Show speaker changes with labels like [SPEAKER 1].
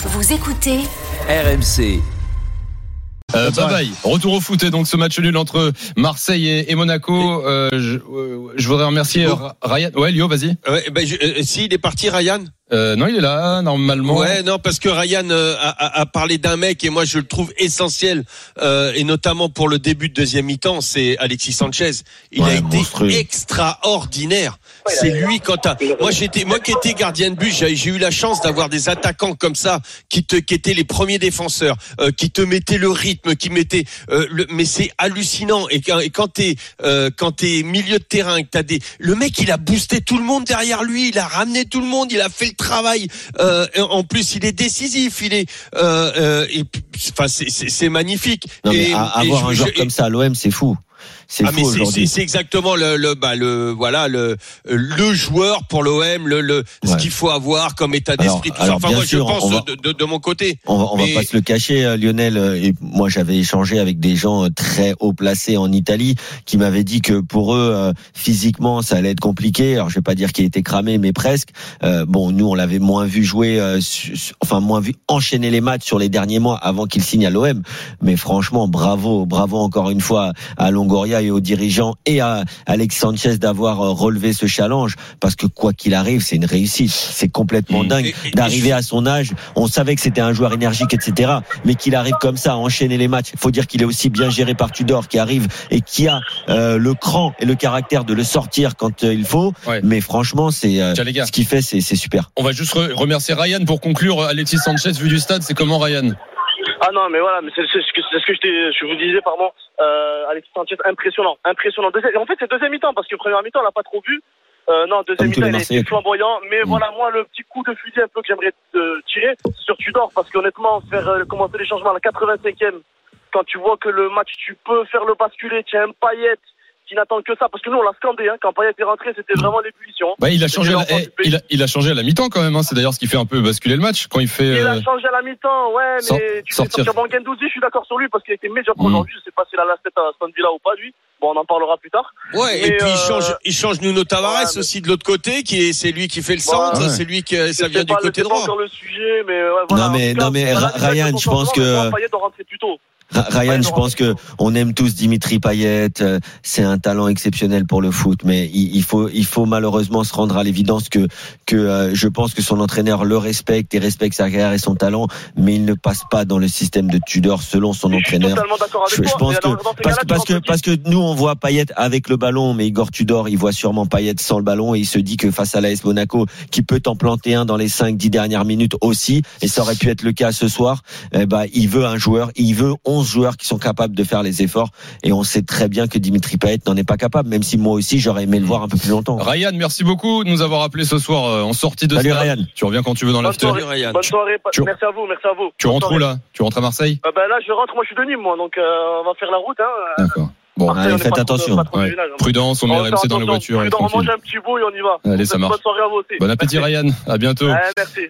[SPEAKER 1] Vous écoutez
[SPEAKER 2] RMC.
[SPEAKER 3] Euh, bye bye. Retour au foot et donc ce match nul entre Marseille et, et Monaco. Euh, je, euh, je voudrais remercier Ryan. Ouais, Lio, vas-y.
[SPEAKER 4] Ouais, ben, je- euh, si, il est parti, Ryan
[SPEAKER 3] Euh, non, il est là normalement.
[SPEAKER 4] Ouais, non, parce que Ryan euh, a, a- a parlé d'un mec et moi je le trouve essentiel, euh, et notamment pour le début de deuxième mi-temps, c'est Alexis Sanchez. Il
[SPEAKER 5] Ouais,
[SPEAKER 4] a été
[SPEAKER 5] monstrueux.
[SPEAKER 4] extraordinaire. C'est lui quand t'as- moi j'étais, moi qui étais gardien de but, j'ai j'ai eu la chance d'avoir des attaquants comme ça qui te, qui étaient les premiers défenseurs, euh, qui te mettaient le rythme, qui mettaient, euh, le, mais c'est hallucinant. Et quand, et quand t'es, euh, quand t'es milieu de terrain, que t'as des, le mec il a boosté tout le monde derrière lui, il a ramené tout le monde, il a fait le travail. Euh, en plus, il est décisif, il est, euh, euh, et enfin c'est- magnifique.
[SPEAKER 5] Non, mais
[SPEAKER 4] Et-
[SPEAKER 5] à-
[SPEAKER 4] et
[SPEAKER 5] avoir un joueur comme ça à l'OM, c'est fou. C'est
[SPEAKER 4] ah c'est- c'est exactement le le bah le voilà le le joueur pour l'OM le le ce qu'il faut avoir comme état d'esprit tout ça. Enfin moi
[SPEAKER 5] sûr,
[SPEAKER 4] je pense
[SPEAKER 5] va-
[SPEAKER 4] de, de, de mon côté.
[SPEAKER 5] On va, on va pas se le cacher, euh, Lionel. euh, Et moi, j'avais échangé avec des gens euh, très haut placés en Italie qui m'avaient dit que pour eux, physiquement, ça allait être compliqué. Alors, je vais pas dire qu'il était cramé, mais presque. Euh, bon, nous, on l'avait moins vu jouer, euh, enfin moins vu enchaîner les matchs sur les derniers mois avant qu'il signe à l'OM. Mais franchement, bravo, bravo encore une fois à Longoria et aux dirigeants et à Alex Sanchez d'avoir euh, relevé ce challenge parce que quoi qu'il arrive, c'est une réussite. C'est complètement
[SPEAKER 3] Mmh.
[SPEAKER 5] dingue d'arriver à son âge. On savait que c'était un joueur énergique, etc. Mais qu'il arrive comme ça à enchaîner les matchs. Il faut dire qu'il est aussi bien géré par Tudor, qui arrive et qui a euh, le cran et le caractère de le sortir quand euh, il faut.
[SPEAKER 3] Ouais.
[SPEAKER 5] Mais franchement, c'est euh, ce qu'il fait, c'est super.
[SPEAKER 3] On va juste re- remercier Ryan pour conclure. Alexis Sanchez vu du stade, c'est comment Ryan?
[SPEAKER 6] Ah non, mais voilà, mais c'est c'est ce que, c'est ce que je, t'ai- je vous disais, pardon. Euh, Alexis Sanchez, impressionnant, impressionnant. Deuxième, en fait, c'est deuxième mi-temps parce que première mi-temps, on l'a pas trop vu. Euh, non, deuxième mi-temps, il a
[SPEAKER 5] Marseillais,
[SPEAKER 6] été flamboyant. Mais
[SPEAKER 5] Mm.
[SPEAKER 6] voilà, moi, le petit coup de fusil un peu que j'aimerais euh, tirer, c'est sur Tudor parce qu'honnêtement, faire euh, commencer les changements à la 85e, quand tu vois que le match, tu peux faire le basculer, tu as un paillette qui n'attend que ça. Parce que nous, on l'a scandé, hein. Quand Payet est rentré, c'était vraiment l'ébullition.
[SPEAKER 3] bah, il a changé. La- eh, il, a, il a changé à la mi-temps quand même. Hein. C'est d'ailleurs ce qui fait un peu basculer le match quand il fait.
[SPEAKER 6] Il
[SPEAKER 3] euh,
[SPEAKER 6] a changé à la mi-temps, ouais, mais tu
[SPEAKER 3] sortir.
[SPEAKER 6] fais sortir Bangendouzi, je suis d'accord sur lui parce qu'il a été médiocre
[SPEAKER 3] Mm.
[SPEAKER 6] aujourd'hui. Je sais pas s'il a la tête à Villa ou pas, lui. Bon, on en parlera plus tard.
[SPEAKER 4] Ouais,
[SPEAKER 6] Mais,
[SPEAKER 4] et puis il
[SPEAKER 6] euh,
[SPEAKER 4] change, il change Nuno Tavares
[SPEAKER 6] ouais, mais-
[SPEAKER 4] aussi de l'autre côté, qui est, c'est lui qui fait le centre,
[SPEAKER 3] Ouais.
[SPEAKER 4] c'est lui qui, ça
[SPEAKER 6] C'est
[SPEAKER 4] vient du
[SPEAKER 6] pas
[SPEAKER 4] côté droit.
[SPEAKER 6] encore le sujet, mais ouais, voilà.
[SPEAKER 5] Non, mais-
[SPEAKER 6] cas,
[SPEAKER 5] non, mais Ryan, je pense que-
[SPEAKER 6] Payet doit rentrer plus tôt.
[SPEAKER 5] Ryan, je pense que on aime tous Dimitri Payet. euh, C'est un talent exceptionnel pour le foot, mais il, faut, il faut malheureusement se rendre à l'évidence que, que euh, je pense que son entraîneur le respecte et respecte sa carrière et son talent, mais il ne passe pas dans le système de Tudor selon son
[SPEAKER 6] Je suis
[SPEAKER 5] entraîneur.
[SPEAKER 6] totalement d'accord avec
[SPEAKER 5] Je, pense que parce, que parce que parce que nous on voit Payet avec le ballon, mais Igor Tudor il voit sûrement Payet sans le ballon et il se dit que face à l'AS Monaco qui peut en planter un dans les 5-10 dernières minutes aussi, et ça aurait pu être le cas ce soir. Eh ben il veut un joueur, il veut 11 joueurs qui sont capables de faire les efforts, et on sait très bien que Dimitri Payet n'en est pas capable, même si moi aussi j'aurais aimé le voir un peu plus longtemps.
[SPEAKER 3] Ryan, merci beaucoup de nous avoir appelé ce soir euh, en sortie de
[SPEAKER 5] Salut
[SPEAKER 3] stade.
[SPEAKER 5] Ryan.
[SPEAKER 3] Tu reviens quand tu veux dans
[SPEAKER 6] Bonne
[SPEAKER 3] l'after.
[SPEAKER 6] soirée.
[SPEAKER 4] Ryan.
[SPEAKER 6] Bonne soirée.
[SPEAKER 3] Tu-
[SPEAKER 6] Merci à vous, merci à vous.
[SPEAKER 3] Tu
[SPEAKER 6] Bonne
[SPEAKER 3] rentres où là Tu rentres à Marseille
[SPEAKER 6] Euh, ben là, je rentre. Moi, je suis de Nîmes, moi, donc euh, on va faire la route. Hein.
[SPEAKER 3] D'accord. Bon,
[SPEAKER 6] Après,
[SPEAKER 5] allez,
[SPEAKER 6] on
[SPEAKER 5] faites attention.
[SPEAKER 6] pas trop de
[SPEAKER 3] Ouais.
[SPEAKER 6] village, hein.
[SPEAKER 3] prudence, on met RMC dans et
[SPEAKER 6] Prudent, On mange un petit bout et on y va.
[SPEAKER 3] Allez, ça marche.
[SPEAKER 6] Bonne soirée à vous aussi.
[SPEAKER 3] Bon appétit
[SPEAKER 6] Merci.
[SPEAKER 3] Ryan, à bientôt.
[SPEAKER 6] Ouais, merci.